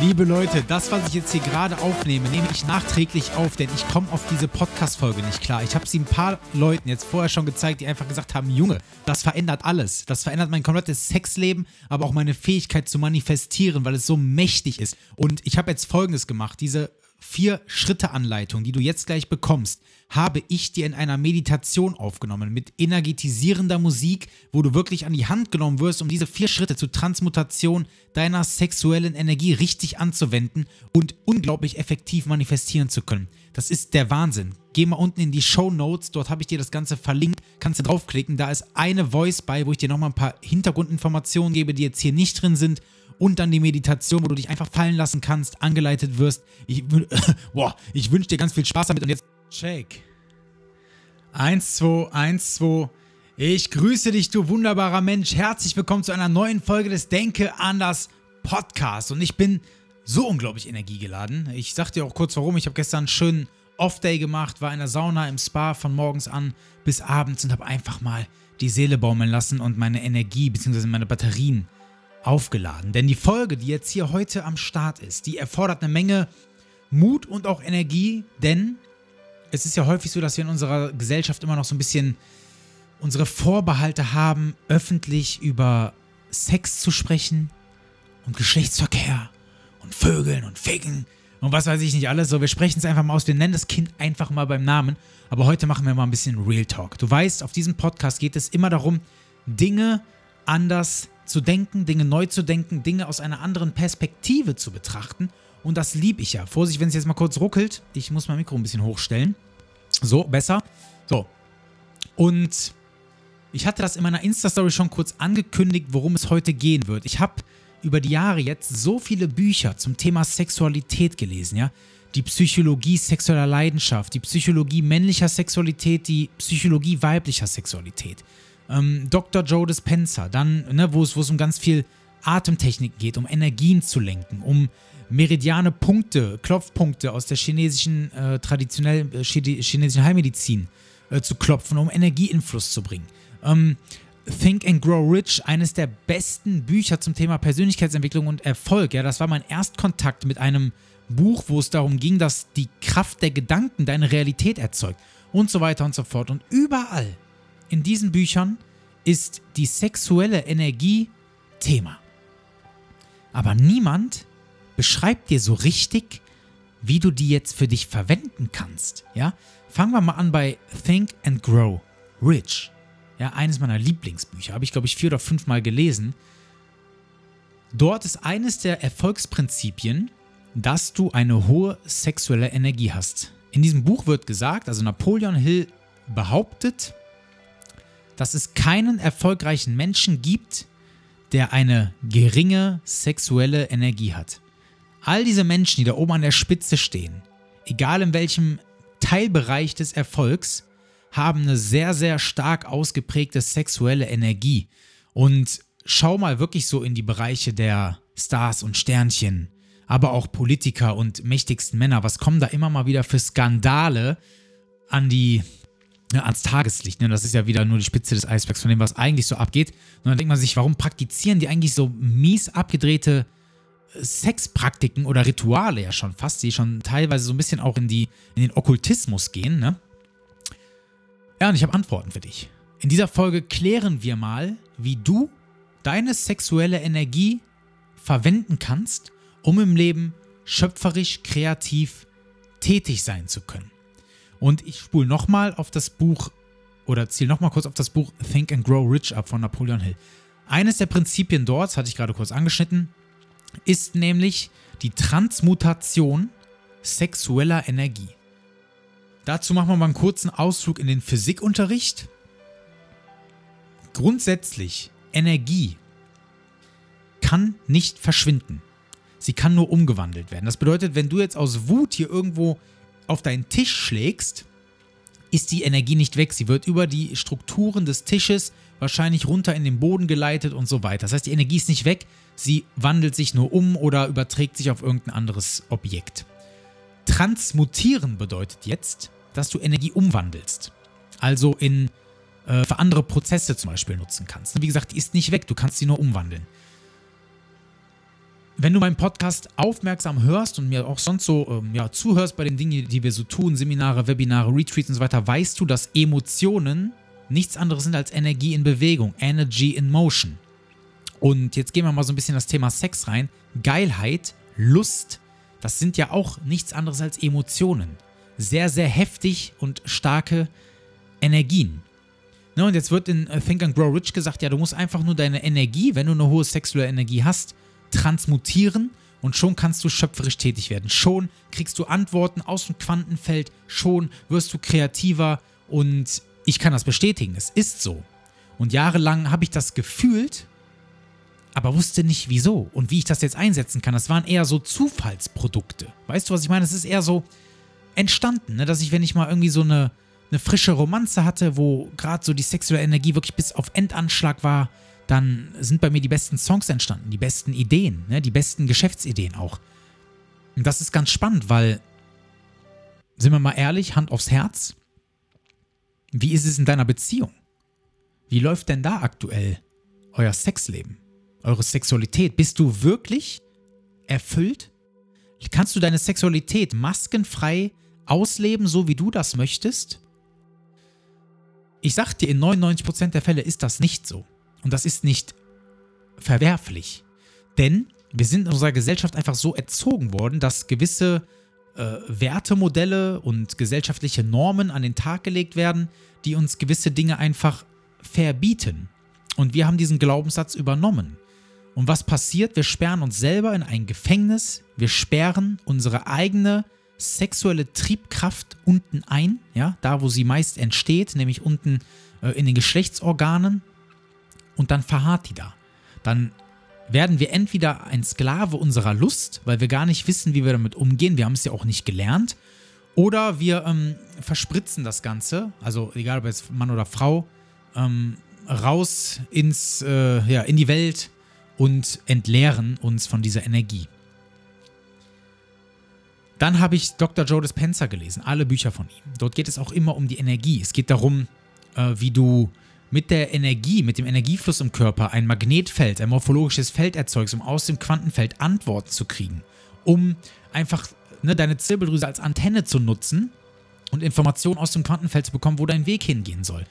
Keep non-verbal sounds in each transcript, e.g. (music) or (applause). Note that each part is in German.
Liebe Leute, das, was ich jetzt hier gerade aufnehme, nehme ich nachträglich auf, denn ich komme auf diese Podcast-Folge nicht klar. Ich habe sie ein paar Leuten jetzt vorher schon gezeigt, die einfach gesagt haben: Junge, das verändert alles. Das verändert mein komplettes Sexleben, aber auch meine Fähigkeit zu manifestieren, weil es so mächtig ist. Und ich habe jetzt folgendes gemacht: Diese Vier-Schritte-Anleitung, die du jetzt gleich bekommst, habe ich dir in einer Meditation aufgenommen mit energetisierender Musik, wo du wirklich an die Hand genommen wirst, um diese vier Schritte zur Transmutation deiner sexuellen Energie richtig anzuwenden und unglaublich effektiv manifestieren zu können. Das ist der Wahnsinn. Geh mal unten in die Show Notes, dort habe ich dir das Ganze verlinkt, kannst du draufklicken. Da ist eine Voice bei, wo ich dir nochmal ein paar Hintergrundinformationen gebe, die jetzt hier nicht drin sind und dann die Meditation, wo du dich einfach fallen lassen kannst, angeleitet wirst. Ich, (laughs) boah, ich wünsche dir ganz viel Spaß damit und jetzt Shake. 1, 2, 1, 2. Ich grüße dich, du wunderbarer Mensch. Herzlich willkommen zu einer neuen Folge des Denke anders Podcast. Und ich bin so unglaublich energiegeladen. Ich sag dir auch kurz warum. Ich habe gestern einen schönen Off-Day gemacht, war in der Sauna im Spa von morgens an bis abends und habe einfach mal die Seele baumeln lassen und meine Energie bzw. meine Batterien aufgeladen. Denn die Folge, die jetzt hier heute am Start ist, die erfordert eine Menge Mut und auch Energie, denn es ist ja häufig so, dass wir in unserer Gesellschaft immer noch so ein bisschen unsere Vorbehalte haben, öffentlich über Sex zu sprechen und Geschlechtsverkehr und Vögeln und Ficken und was weiß ich nicht alles. So, wir sprechen es einfach mal aus. Wir nennen das Kind einfach mal beim Namen. Aber heute machen wir mal ein bisschen Real Talk. Du weißt, auf diesem Podcast geht es immer darum, Dinge anders zu denken, Dinge neu zu denken, Dinge aus einer anderen Perspektive zu betrachten. Und das liebe ich ja. Vorsicht, wenn es jetzt mal kurz ruckelt. Ich muss mein Mikro ein bisschen hochstellen. So, besser. So. Und ich hatte das in meiner Insta-Story schon kurz angekündigt, worum es heute gehen wird. Ich habe über die Jahre jetzt so viele Bücher zum Thema Sexualität gelesen, ja. Die Psychologie sexueller Leidenschaft, die Psychologie männlicher Sexualität, die Psychologie weiblicher Sexualität ähm, Dr. Joe Dispenza, dann, ne, wo es um ganz viel Atemtechnik geht, um Energien zu lenken, um meridiane Punkte, Klopfpunkte aus der chinesischen, äh, traditionellen äh, chinesischen Heilmedizin äh, zu klopfen, um Energieinfluss zu bringen. Ähm, Think and Grow Rich, eines der besten Bücher zum Thema Persönlichkeitsentwicklung und Erfolg. Ja, das war mein Erstkontakt mit einem Buch, wo es darum ging, dass die Kraft der Gedanken deine Realität erzeugt und so weiter und so fort. Und überall in diesen Büchern ist die sexuelle Energie Thema. Aber niemand beschreibt dir so richtig, wie du die jetzt für dich verwenden kannst. Ja? Fangen wir mal an bei Think and Grow Rich. Ja, eines meiner Lieblingsbücher. Habe ich, glaube ich, vier oder fünf Mal gelesen. Dort ist eines der Erfolgsprinzipien, dass du eine hohe sexuelle Energie hast. In diesem Buch wird gesagt, also Napoleon Hill behauptet, dass es keinen erfolgreichen Menschen gibt, der eine geringe sexuelle Energie hat. All diese Menschen, die da oben an der Spitze stehen, egal in welchem Teilbereich des Erfolgs, haben eine sehr, sehr stark ausgeprägte sexuelle Energie. Und schau mal wirklich so in die Bereiche der Stars und Sternchen, aber auch Politiker und mächtigsten Männer. Was kommen da immer mal wieder für Skandale an die ne, ans Tageslicht. Ne? Das ist ja wieder nur die Spitze des Eisbergs von dem, was eigentlich so abgeht. Und dann denkt man sich, warum praktizieren die eigentlich so mies abgedrehte äh, Sexpraktiken oder Rituale ja schon fast, die schon teilweise so ein bisschen auch in, die, in den Okkultismus gehen, ne? Ja, und ich habe Antworten für dich. In dieser Folge klären wir mal, wie du deine sexuelle Energie verwenden kannst, um im Leben schöpferisch, kreativ tätig sein zu können. Und ich spule nochmal auf das Buch oder ziele nochmal kurz auf das Buch Think and Grow Rich ab von Napoleon Hill. Eines der Prinzipien dort, hatte ich gerade kurz angeschnitten, ist nämlich die Transmutation sexueller Energie. Dazu machen wir mal einen kurzen Ausflug in den Physikunterricht. Grundsätzlich, Energie kann nicht verschwinden. Sie kann nur umgewandelt werden. Das bedeutet, wenn du jetzt aus Wut hier irgendwo auf deinen Tisch schlägst, ist die Energie nicht weg. Sie wird über die Strukturen des Tisches wahrscheinlich runter in den Boden geleitet und so weiter. Das heißt, die Energie ist nicht weg, sie wandelt sich nur um oder überträgt sich auf irgendein anderes Objekt. Transmutieren bedeutet jetzt, dass du Energie umwandelst. Also in äh, für andere Prozesse zum Beispiel nutzen kannst. Wie gesagt, die ist nicht weg, du kannst sie nur umwandeln. Wenn du meinen Podcast aufmerksam hörst und mir auch sonst so ähm, ja, zuhörst bei den Dingen, die wir so tun, Seminare, Webinare, Retreats und so weiter, weißt du, dass Emotionen nichts anderes sind als Energie in Bewegung, Energy in Motion. Und jetzt gehen wir mal so ein bisschen das Thema Sex rein. Geilheit, Lust, das sind ja auch nichts anderes als Emotionen. Sehr, sehr heftig und starke Energien. Ne, und jetzt wird in Think and Grow Rich gesagt, ja, du musst einfach nur deine Energie, wenn du eine hohe sexuelle Energie hast, transmutieren und schon kannst du schöpferisch tätig werden. Schon kriegst du Antworten aus dem Quantenfeld, schon wirst du kreativer und ich kann das bestätigen, es ist so. Und jahrelang habe ich das gefühlt, aber wusste nicht wieso und wie ich das jetzt einsetzen kann. Das waren eher so Zufallsprodukte. Weißt du, was ich meine? Es ist eher so entstanden, ne? dass ich, wenn ich mal irgendwie so eine, eine frische Romanze hatte, wo gerade so die sexuelle Energie wirklich bis auf Endanschlag war, dann sind bei mir die besten Songs entstanden, die besten Ideen, ne? die besten Geschäftsideen auch. Und das ist ganz spannend, weil, sind wir mal ehrlich, Hand aufs Herz, wie ist es in deiner Beziehung? Wie läuft denn da aktuell euer Sexleben? Eure Sexualität? Bist du wirklich erfüllt? Kannst du deine Sexualität maskenfrei ausleben, so wie du das möchtest? Ich sag dir, in 99% der Fälle ist das nicht so. Und das ist nicht verwerflich. Denn wir sind in unserer Gesellschaft einfach so erzogen worden, dass gewisse äh, Wertemodelle und gesellschaftliche Normen an den Tag gelegt werden, die uns gewisse Dinge einfach verbieten. Und wir haben diesen Glaubenssatz übernommen. Und was passiert? Wir sperren uns selber in ein Gefängnis, wir sperren unsere eigene sexuelle Triebkraft unten ein, ja, da wo sie meist entsteht, nämlich unten äh, in den Geschlechtsorganen, und dann verharrt die da. Dann werden wir entweder ein Sklave unserer Lust, weil wir gar nicht wissen, wie wir damit umgehen, wir haben es ja auch nicht gelernt, oder wir ähm, verspritzen das Ganze, also egal ob jetzt Mann oder Frau, ähm, raus ins, äh, ja, in die Welt und entleeren uns von dieser Energie. Dann habe ich Dr. Joe Dispenza gelesen, alle Bücher von ihm. Dort geht es auch immer um die Energie. Es geht darum, äh, wie du mit der Energie, mit dem Energiefluss im Körper ein Magnetfeld, ein morphologisches Feld erzeugst, um aus dem Quantenfeld Antworten zu kriegen, um einfach ne, deine Zirbeldrüse als Antenne zu nutzen und Informationen aus dem Quantenfeld zu bekommen, wo dein Weg hingehen soll.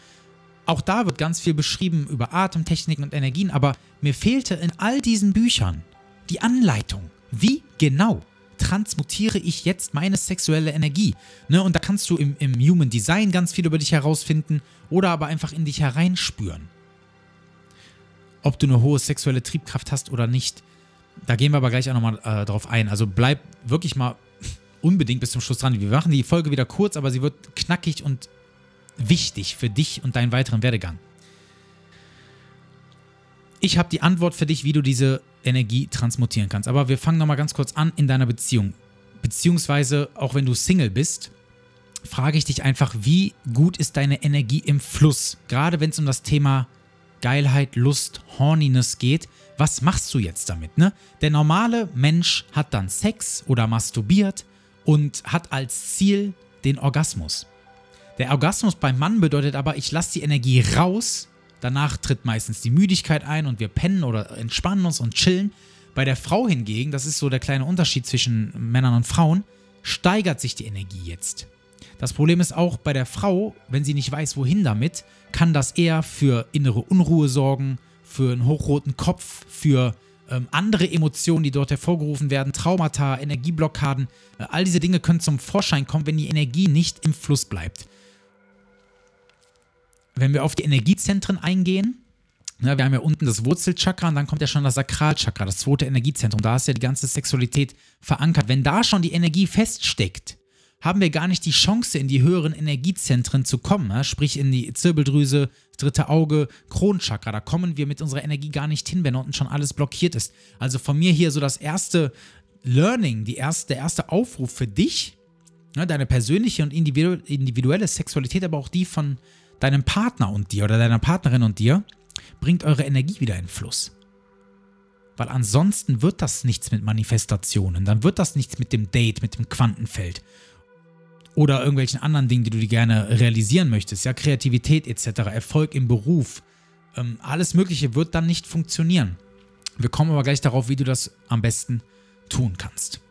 Auch da wird ganz viel beschrieben über Atemtechniken und Energien, aber mir fehlte in all diesen Büchern die Anleitung. Wie genau transmutiere ich jetzt meine sexuelle Energie? Ne, und da kannst du im, im Human Design ganz viel über dich herausfinden oder aber einfach in dich hereinspüren. Ob du eine hohe sexuelle Triebkraft hast oder nicht, da gehen wir aber gleich auch nochmal äh, drauf ein. Also bleib wirklich mal unbedingt bis zum Schluss dran. Wir machen die Folge wieder kurz, aber sie wird knackig und wichtig für dich und deinen weiteren Werdegang. Ich habe die Antwort für dich, wie du diese Energie transmutieren kannst. Aber wir fangen nochmal ganz kurz an in deiner Beziehung. Beziehungsweise, auch wenn du Single bist, frage ich dich einfach, wie gut ist deine Energie im Fluss? Gerade wenn es um das Thema Geilheit, Lust, Horniness geht. Was machst du jetzt damit? Ne? Der normale Mensch hat dann Sex oder masturbiert und hat als Ziel den Orgasmus. Der Orgasmus beim Mann bedeutet aber, ich lasse die Energie raus, danach tritt meistens die Müdigkeit ein und wir pennen oder entspannen uns und chillen. Bei der Frau hingegen, das ist so der kleine Unterschied zwischen Männern und Frauen, steigert sich die Energie jetzt. Das Problem ist auch bei der Frau, wenn sie nicht weiß, wohin damit, kann das eher für innere Unruhe sorgen, für einen hochroten Kopf, für ähm, andere Emotionen, die dort hervorgerufen werden, Traumata, Energieblockaden, all diese Dinge können zum Vorschein kommen, wenn die Energie nicht im Fluss bleibt. Wenn wir auf die Energiezentren eingehen, ne, wir haben ja unten das Wurzelchakra und dann kommt ja schon das Sakralchakra, das zweite Energiezentrum. Da ist ja die ganze Sexualität verankert. Wenn da schon die Energie feststeckt, haben wir gar nicht die Chance, in die höheren Energiezentren zu kommen. Ja? Sprich in die Zirbeldrüse, dritte Auge, Kronenchakra. Da kommen wir mit unserer Energie gar nicht hin, wenn unten schon alles blockiert ist. Also von mir hier so das erste Learning, erste, der erste Aufruf für dich, ja, deine persönliche und individuelle Sexualität, aber auch die von deinem Partner und dir oder deiner Partnerin und dir, bringt eure Energie wieder in Fluss. Weil ansonsten wird das nichts mit Manifestationen, dann wird das nichts mit dem Date, mit dem Quantenfeld oder irgendwelchen anderen Dingen, die du dir gerne realisieren möchtest, ja, Kreativität etc., Erfolg im Beruf, ähm, alles Mögliche wird dann nicht funktionieren. Wir kommen aber gleich darauf, wie du das am besten tun kannst.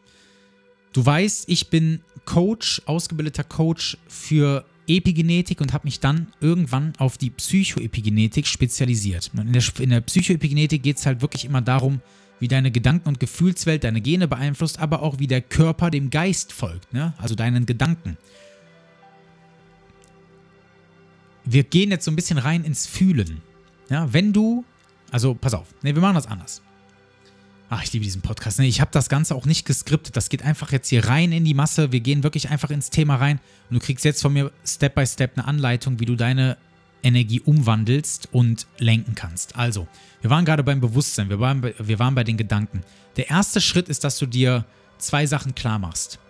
Du weißt, ich bin Coach, ausgebildeter Coach für Epigenetik und habe mich dann irgendwann auf die Psychoepigenetik spezialisiert. in der, in der Psychoepigenetik geht es halt wirklich immer darum, wie deine Gedanken- und Gefühlswelt deine Gene beeinflusst, aber auch wie der Körper dem Geist folgt, ne? also deinen Gedanken. Wir gehen jetzt so ein bisschen rein ins Fühlen. Ja, wenn du, also pass auf, ne, wir machen das anders. Ach, ich liebe diesen Podcast. Ich habe das Ganze auch nicht geskriptet. Das geht einfach jetzt hier rein in die Masse. Wir gehen wirklich einfach ins Thema rein. Und du kriegst jetzt von mir Step by Step eine Anleitung, wie du deine Energie umwandelst und lenken kannst. Also, wir waren gerade beim Bewusstsein, wir waren bei, wir waren bei den Gedanken. Der erste Schritt ist, dass du dir zwei Sachen klar machst.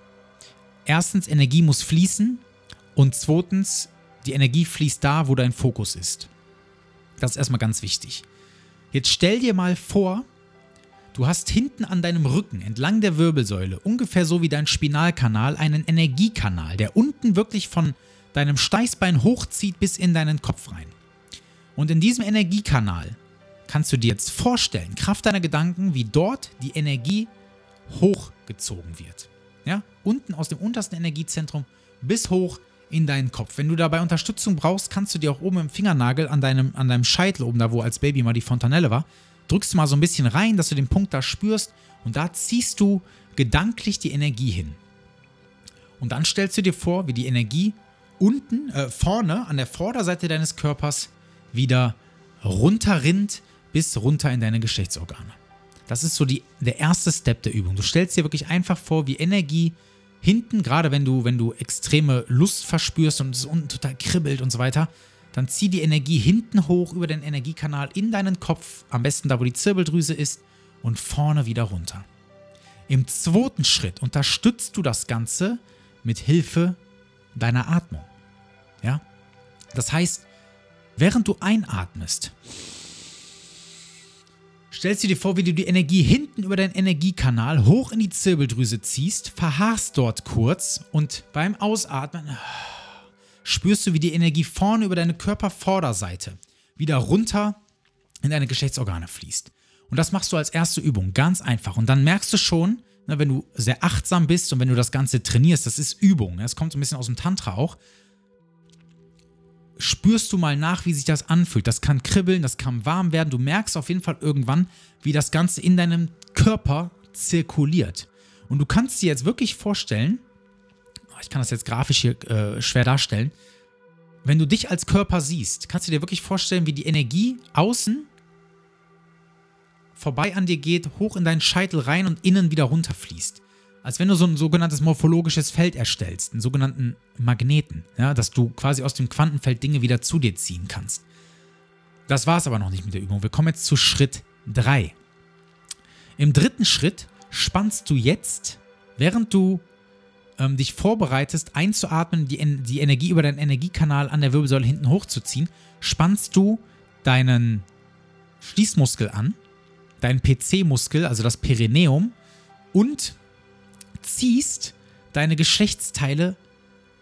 Erstens, Energie muss fließen und zweitens, die Energie fließt da, wo dein Fokus ist. Das ist erstmal ganz wichtig. Jetzt stell dir mal vor, du hast hinten an deinem Rücken, entlang der Wirbelsäule, ungefähr so wie dein Spinalkanal, einen Energiekanal, der unten wirklich von deinem Steißbein hochzieht bis in deinen Kopf rein. Und in diesem Energiekanal kannst du dir jetzt vorstellen, Kraft deiner Gedanken, wie dort die Energie hochgezogen wird. Ja, unten aus dem untersten Energiezentrum bis hoch in deinen Kopf. Wenn du dabei Unterstützung brauchst, kannst du dir auch oben im Fingernagel an deinem, an deinem Scheitel, oben da, wo als Baby mal die Fontanelle war, drückst du mal so ein bisschen rein, dass du den Punkt da spürst und da ziehst du gedanklich die Energie hin. Und dann stellst du dir vor, wie die Energie unten, äh, vorne, an der Vorderseite deines Körpers wieder runterrinnt bis runter in deine Geschlechtsorgane. Das ist so die, der erste Step der Übung. Du stellst dir wirklich einfach vor, wie Energie hinten, gerade wenn du, wenn du extreme Lust verspürst und es unten total kribbelt und so weiter, dann zieh die Energie hinten hoch über den Energiekanal in deinen Kopf, am besten da, wo die Zirbeldrüse ist, und vorne wieder runter. Im zweiten Schritt unterstützt du das Ganze mit Hilfe deiner Atmung. Ja? Das heißt, während du einatmest, stellst du dir vor, wie du die Energie hinten über deinen Energiekanal hoch in die Zirbeldrüse ziehst, verharrst dort kurz und beim Ausatmen spürst du, wie die Energie vorne über deine Körpervorderseite wieder runter in deine Geschlechtsorgane fließt. Und das machst du als erste Übung, ganz einfach. Und dann merkst du schon, ne, wenn du sehr achtsam bist und wenn du das Ganze trainierst, das ist Übung, das kommt so ein bisschen aus dem Tantra auch, spürst du mal nach, wie sich das anfühlt. Das kann kribbeln, das kann warm werden. Du merkst auf jeden Fall irgendwann, wie das Ganze in deinem Körper zirkuliert. Und du kannst dir jetzt wirklich vorstellen, ich kann das jetzt grafisch hier äh, schwer darstellen, wenn du dich als Körper siehst, kannst du dir wirklich vorstellen, wie die Energie außen vorbei an dir geht, hoch in deinen Scheitel rein und innen wieder runterfließt als wenn du so ein sogenanntes morphologisches Feld erstellst, einen sogenannten Magneten, ja, dass du quasi aus dem Quantenfeld Dinge wieder zu dir ziehen kannst. Das war es aber noch nicht mit der Übung. Wir kommen jetzt zu Schritt 3. Im dritten Schritt spannst du jetzt, während du ähm, dich vorbereitest, einzuatmen, die, die Energie über deinen Energiekanal an der Wirbelsäule hinten hochzuziehen, spannst du deinen Schließmuskel an, deinen PC-Muskel, also das Perineum, und ziehst deine Geschlechtsteile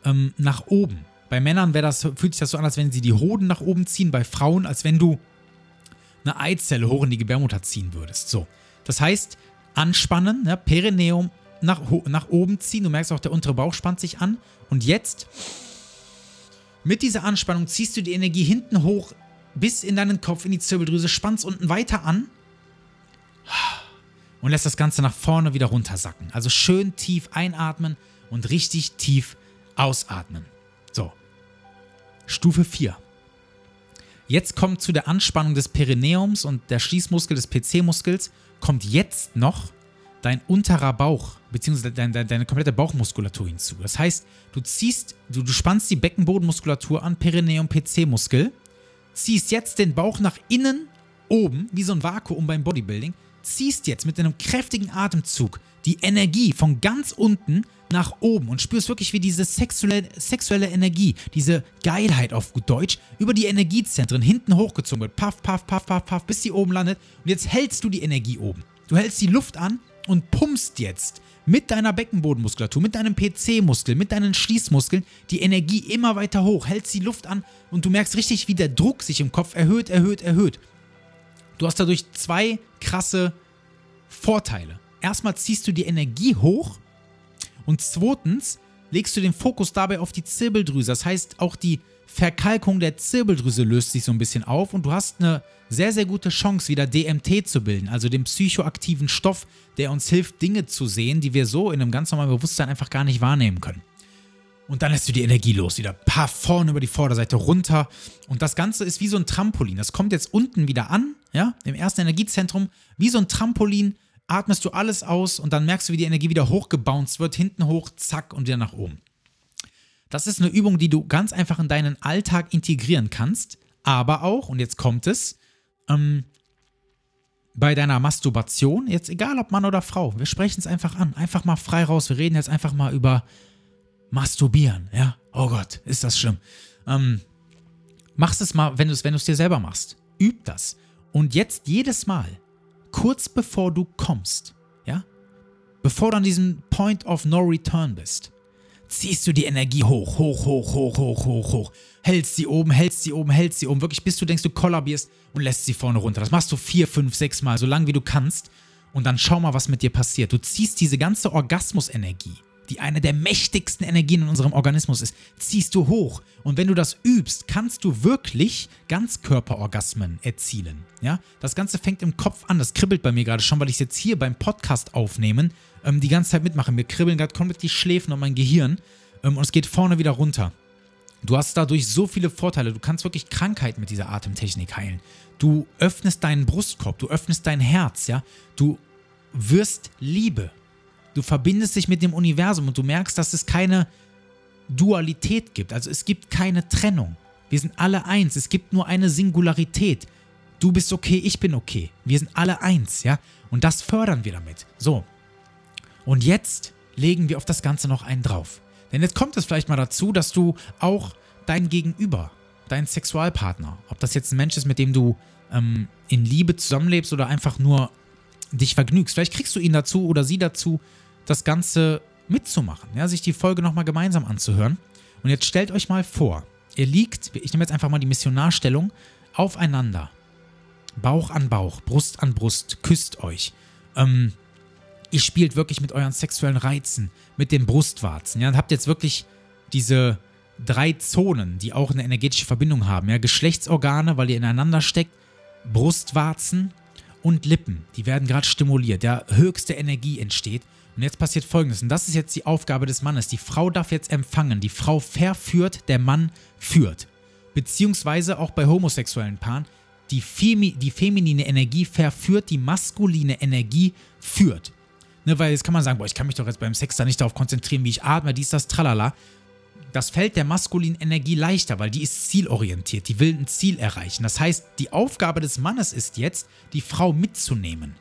ähm, nach oben. Bei Männern das, fühlt sich das so an, als wenn sie die Hoden nach oben ziehen, bei Frauen, als wenn du eine Eizelle hoch in die Gebärmutter ziehen würdest. So. Das heißt, anspannen, ne, Perineum nach, nach oben ziehen. Du merkst auch, der untere Bauch spannt sich an. Und jetzt, mit dieser Anspannung, ziehst du die Energie hinten hoch bis in deinen Kopf, in die Zirbeldrüse, spannst unten weiter an und lässt das Ganze nach vorne wieder runtersacken. Also schön tief einatmen und richtig tief ausatmen. So. Stufe 4. Jetzt kommt zu der Anspannung des Perineums und der Schließmuskel des PC-Muskels, kommt jetzt noch dein unterer Bauch beziehungsweise deine, deine, deine komplette Bauchmuskulatur hinzu. Das heißt, du ziehst, du, du spannst die Beckenbodenmuskulatur an, Perineum PC-Muskel, ziehst jetzt den Bauch nach innen oben, wie so ein Vakuum beim Bodybuilding, ziehst jetzt mit einem kräftigen Atemzug die Energie von ganz unten nach oben und spürst wirklich, wie diese sexuelle, sexuelle Energie, diese Geilheit auf gut Deutsch, über die Energiezentren hinten hochgezogen wird. Paff, paff, paff, paff, paff, bis sie oben landet. Und jetzt hältst du die Energie oben. Du hältst die Luft an und pumpst jetzt mit deiner Beckenbodenmuskulatur, mit deinem PC-Muskel, mit deinen Schließmuskeln die Energie immer weiter hoch, hältst die Luft an und du merkst richtig, wie der Druck sich im Kopf erhöht, erhöht, erhöht. Du hast dadurch zwei krasse Vorteile. Erstmal ziehst du die Energie hoch und zweitens legst du den Fokus dabei auf die Zirbeldrüse. Das heißt, auch die Verkalkung der Zirbeldrüse löst sich so ein bisschen auf und du hast eine sehr, sehr gute Chance, wieder DMT zu bilden, also den psychoaktiven Stoff, der uns hilft, Dinge zu sehen, die wir so in einem ganz normalen Bewusstsein einfach gar nicht wahrnehmen können. Und dann lässt du die Energie los, wieder paar vorne über die Vorderseite runter. Und das Ganze ist wie so ein Trampolin. Das kommt jetzt unten wieder an, ja, im ersten Energiezentrum, wie so ein Trampolin atmest du alles aus und dann merkst du, wie die Energie wieder hochgebounced wird, hinten hoch, zack und wieder nach oben. Das ist eine Übung, die du ganz einfach in deinen Alltag integrieren kannst, aber auch, und jetzt kommt es, ähm, bei deiner Masturbation, jetzt egal ob Mann oder Frau, wir sprechen es einfach an, einfach mal frei raus, wir reden jetzt einfach mal über Masturbieren, ja? Oh Gott, ist das schlimm. Ähm, machst es mal, wenn du es wenn dir selber machst. Üb das. Und jetzt jedes Mal, kurz bevor du kommst, ja, bevor du an diesem Point of No Return bist, ziehst du die Energie hoch, hoch, hoch, hoch, hoch, hoch, hoch. Hältst sie oben, hältst sie oben, hältst sie oben, wirklich bis du denkst, du kollabierst und lässt sie vorne runter. Das machst du vier, fünf, sechs Mal, so lange wie du kannst. Und dann schau mal, was mit dir passiert. Du ziehst diese ganze Orgasmusenergie die eine der mächtigsten Energien in unserem Organismus ist, ziehst du hoch. Und wenn du das übst, kannst du wirklich Ganzkörperorgasmen erzielen. Ja? Das Ganze fängt im Kopf an. Das kribbelt bei mir gerade schon, weil ich es jetzt hier beim Podcast aufnehmen ähm, die ganze Zeit mitmache. Mir kribbeln gerade komplett die Schläfen und mein Gehirn. Ähm, und es geht vorne wieder runter. Du hast dadurch so viele Vorteile. Du kannst wirklich Krankheiten mit dieser Atemtechnik heilen. Du öffnest deinen Brustkorb, du öffnest dein Herz, ja. Du wirst Liebe. Du verbindest dich mit dem Universum und du merkst, dass es keine Dualität gibt. Also es gibt keine Trennung. Wir sind alle eins. Es gibt nur eine Singularität. Du bist okay, ich bin okay. Wir sind alle eins, ja? Und das fördern wir damit. So. Und jetzt legen wir auf das Ganze noch einen drauf. Denn jetzt kommt es vielleicht mal dazu, dass du auch dein Gegenüber, deinen Sexualpartner, ob das jetzt ein Mensch ist, mit dem du ähm, in Liebe zusammenlebst oder einfach nur dich vergnügst, vielleicht kriegst du ihn dazu oder sie dazu, das Ganze mitzumachen, ja, sich die Folge nochmal gemeinsam anzuhören. Und jetzt stellt euch mal vor, ihr liegt, ich nehme jetzt einfach mal die Missionarstellung, aufeinander. Bauch an Bauch, Brust an Brust, küsst euch. Ähm, ihr spielt wirklich mit euren sexuellen Reizen, mit den Brustwarzen. Ja, und habt jetzt wirklich diese drei Zonen, die auch eine energetische Verbindung haben. Ja, Geschlechtsorgane, weil ihr ineinander steckt, Brustwarzen und Lippen, die werden gerade stimuliert. Ja, höchste Energie entsteht. Und jetzt passiert folgendes, und das ist jetzt die Aufgabe des Mannes. Die Frau darf jetzt empfangen. Die Frau verführt, der Mann führt. Beziehungsweise auch bei homosexuellen Paaren, die, Femi die feminine Energie verführt, die maskuline Energie führt. Ne, weil jetzt kann man sagen, boah, ich kann mich doch jetzt beim Sex da nicht darauf konzentrieren, wie ich atme, dies, das, tralala. Das fällt der maskulinen Energie leichter, weil die ist zielorientiert, die will ein Ziel erreichen. Das heißt, die Aufgabe des Mannes ist jetzt, die Frau mitzunehmen.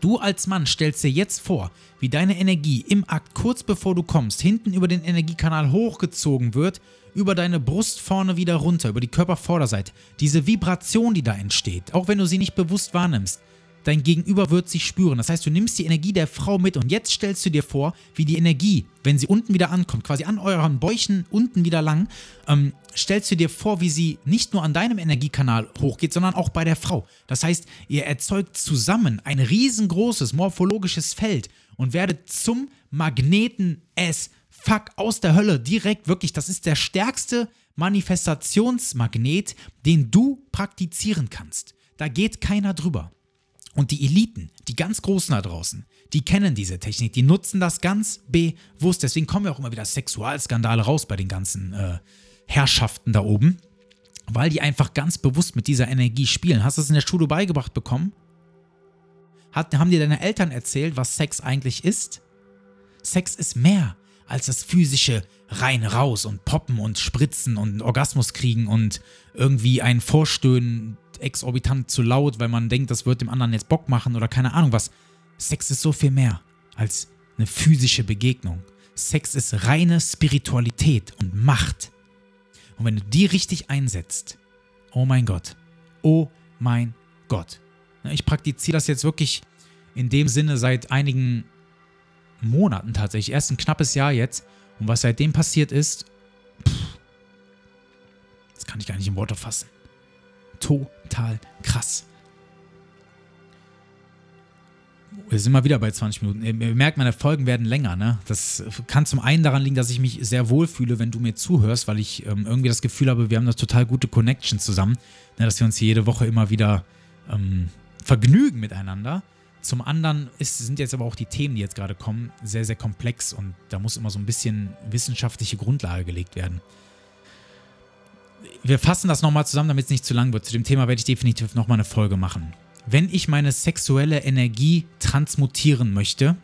Du als Mann stellst dir jetzt vor, wie deine Energie im Akt kurz bevor du kommst, hinten über den Energiekanal hochgezogen wird, über deine Brust vorne wieder runter, über die Körpervorderseite. Diese Vibration, die da entsteht, auch wenn du sie nicht bewusst wahrnimmst, dein Gegenüber wird sie spüren. Das heißt, du nimmst die Energie der Frau mit und jetzt stellst du dir vor, wie die Energie, wenn sie unten wieder ankommt, quasi an euren Bäuchen unten wieder lang, ähm, stellst du dir vor, wie sie nicht nur an deinem Energiekanal hochgeht, sondern auch bei der Frau. Das heißt, ihr erzeugt zusammen ein riesengroßes morphologisches Feld und werdet zum Magneten S. Fuck aus der Hölle direkt wirklich. Das ist der stärkste Manifestationsmagnet, den du praktizieren kannst. Da geht keiner drüber. Und die Eliten, die ganz Großen da draußen, die kennen diese Technik, die nutzen das ganz bewusst. Deswegen kommen ja auch immer wieder Sexualskandale raus bei den ganzen äh, Herrschaften da oben, weil die einfach ganz bewusst mit dieser Energie spielen. Hast du das in der Schule beigebracht bekommen? Hat, haben dir deine Eltern erzählt, was Sex eigentlich ist? Sex ist mehr als das physische rein raus und poppen und spritzen und Orgasmus kriegen und irgendwie ein Vorstöhnen exorbitant zu laut, weil man denkt, das wird dem anderen jetzt Bock machen oder keine Ahnung was. Sex ist so viel mehr als eine physische Begegnung. Sex ist reine Spiritualität und Macht. Und wenn du die richtig einsetzt, oh mein Gott, oh mein Gott. Ich praktiziere das jetzt wirklich in dem Sinne seit einigen Monaten tatsächlich, erst ein knappes Jahr jetzt. Und was seitdem passiert ist, pff, das kann ich gar nicht in Worte fassen. Total krass. Wir sind mal wieder bei 20 Minuten. Ihr merkt, meine Folgen werden länger. Ne? Das kann zum einen daran liegen, dass ich mich sehr wohl fühle, wenn du mir zuhörst, weil ich ähm, irgendwie das Gefühl habe, wir haben eine total gute Connection zusammen. Ne? Dass wir uns hier jede Woche immer wieder ähm, vergnügen miteinander. Zum anderen ist, sind jetzt aber auch die Themen, die jetzt gerade kommen, sehr, sehr komplex und da muss immer so ein bisschen wissenschaftliche Grundlage gelegt werden. Wir fassen das nochmal zusammen, damit es nicht zu lang wird. Zu dem Thema werde ich definitiv nochmal eine Folge machen. Wenn ich meine sexuelle Energie transmutieren möchte,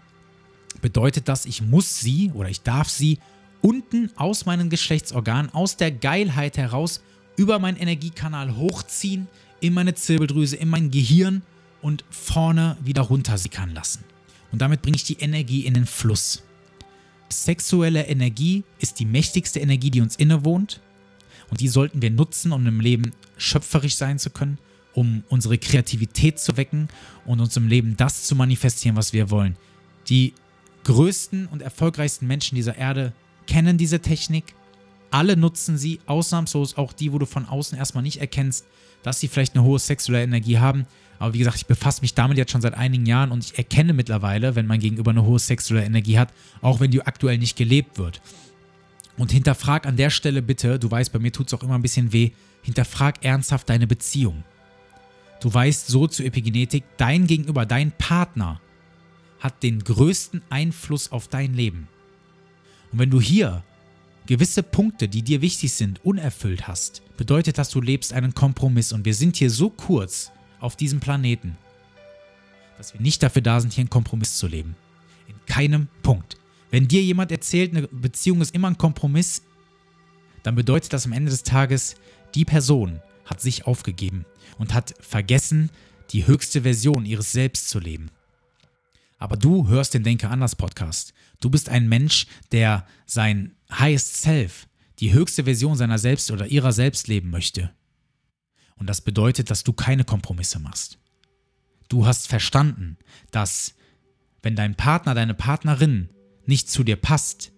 bedeutet das, ich muss sie oder ich darf sie unten aus meinen Geschlechtsorganen, aus der Geilheit heraus, über meinen Energiekanal hochziehen, in meine Zirbeldrüse, in mein Gehirn und vorne wieder runtersickern lassen. Und damit bringe ich die Energie in den Fluss. Sexuelle Energie ist die mächtigste Energie, die uns innewohnt. Und die sollten wir nutzen, um im Leben schöpferisch sein zu können, um unsere Kreativität zu wecken und uns im Leben das zu manifestieren, was wir wollen. Die größten und erfolgreichsten Menschen dieser Erde kennen diese Technik. Alle nutzen sie, ausnahmslos auch die, wo du von außen erstmal nicht erkennst, dass sie vielleicht eine hohe sexuelle Energie haben. Aber wie gesagt, ich befasse mich damit jetzt schon seit einigen Jahren und ich erkenne mittlerweile, wenn mein Gegenüber eine hohe sexuelle Energie hat, auch wenn die aktuell nicht gelebt wird. Und hinterfrag an der Stelle bitte, du weißt, bei mir tut es auch immer ein bisschen weh, hinterfrag ernsthaft deine Beziehung. Du weißt so zur Epigenetik, dein Gegenüber, dein Partner hat den größten Einfluss auf dein Leben. Und wenn du hier gewisse Punkte, die dir wichtig sind, unerfüllt hast, bedeutet das, du lebst einen Kompromiss. Und wir sind hier so kurz auf diesem Planeten, dass wir nicht dafür da sind, hier einen Kompromiss zu leben. In keinem Punkt. Wenn dir jemand erzählt, eine Beziehung ist immer ein Kompromiss, dann bedeutet das am Ende des Tages, die Person hat sich aufgegeben und hat vergessen, die höchste Version ihres Selbst zu leben. Aber du hörst den Denke anders Podcast. Du bist ein Mensch, der sein Highest Self, die höchste Version seiner selbst oder ihrer selbst leben möchte. Und das bedeutet, dass du keine Kompromisse machst. Du hast verstanden, dass wenn dein Partner, deine Partnerin nicht zu dir passt,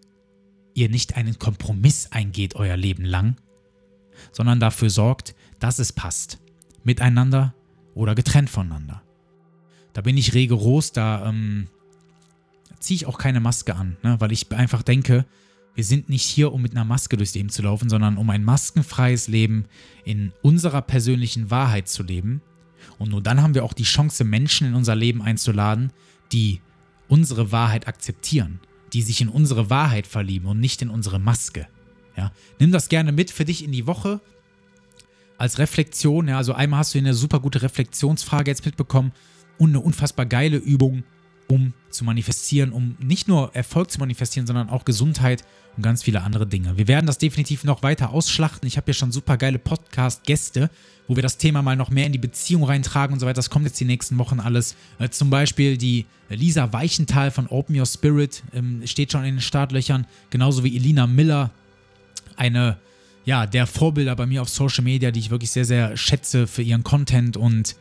ihr nicht einen Kompromiss eingeht euer Leben lang, sondern dafür sorgt, dass es passt. Miteinander oder getrennt voneinander. Da bin ich rigoros, da ähm, ziehe ich auch keine Maske an, ne? weil ich einfach denke, wir sind nicht hier, um mit einer Maske durchs Leben zu laufen, sondern um ein maskenfreies Leben in unserer persönlichen Wahrheit zu leben. Und nur dann haben wir auch die Chance, Menschen in unser Leben einzuladen, die unsere Wahrheit akzeptieren, die sich in unsere Wahrheit verlieben und nicht in unsere Maske. Ja? Nimm das gerne mit für dich in die Woche als Reflexion. Ja? Also einmal hast du eine super gute Reflexionsfrage jetzt mitbekommen und eine unfassbar geile Übung, um zu manifestieren, um nicht nur Erfolg zu manifestieren, sondern auch Gesundheit und ganz viele andere Dinge. Wir werden das definitiv noch weiter ausschlachten. Ich habe ja schon super geile Podcast-Gäste, wo wir das Thema mal noch mehr in die Beziehung reintragen und so weiter. Das kommt jetzt die nächsten Wochen alles. Äh, zum Beispiel die Lisa Weichenthal von Open Your Spirit ähm, steht schon in den Startlöchern, genauso wie Elina Miller, eine ja, der Vorbilder bei mir auf Social Media, die ich wirklich sehr, sehr schätze für ihren Content und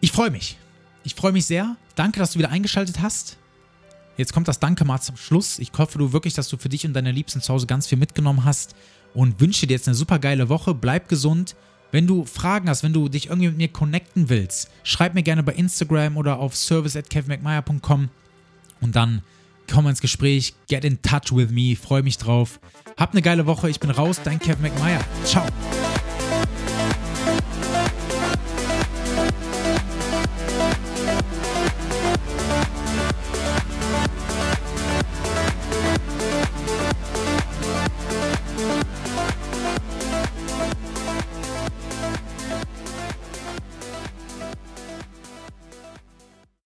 ich freue mich. Ich freue mich sehr. Danke, dass du wieder eingeschaltet hast. Jetzt kommt das Danke mal zum Schluss. Ich hoffe du wirklich, dass du für dich und deine Liebsten zu Hause ganz viel mitgenommen hast und wünsche dir jetzt eine super geile Woche. Bleib gesund. Wenn du Fragen hast, wenn du dich irgendwie mit mir connecten willst, schreib mir gerne bei Instagram oder auf service at kevmcmeyer.com und dann komm ins Gespräch, get in touch with me, freue mich drauf. Hab eine geile Woche, ich bin raus, dein Kevin McMeyer. Ciao.